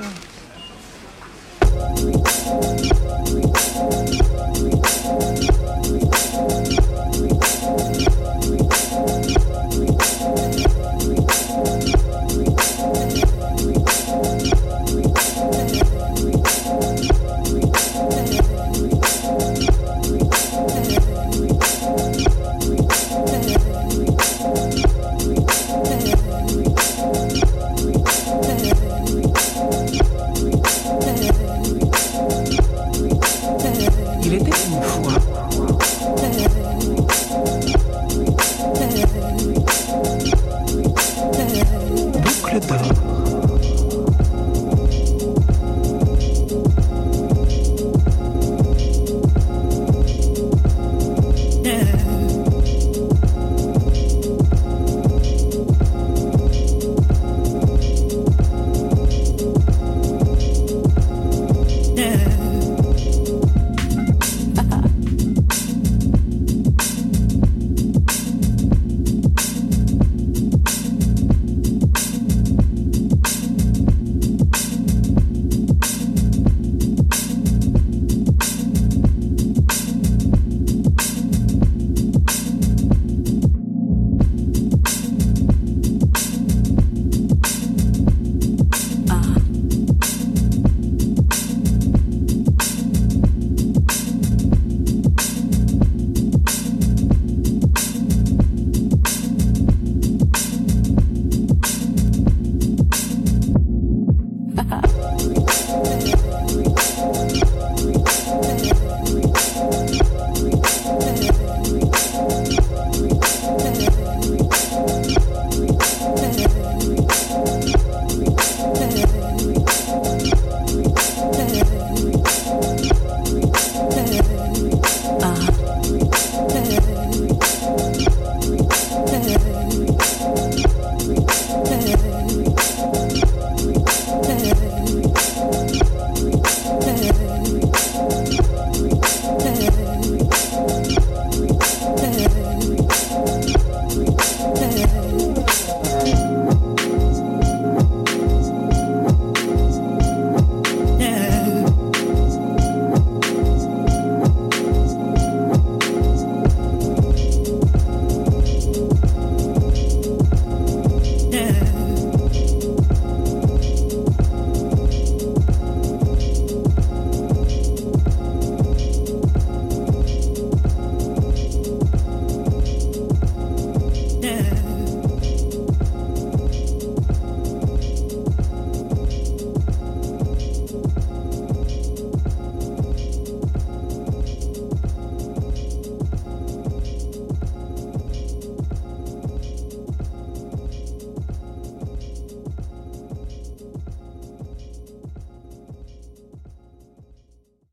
Yeah. open.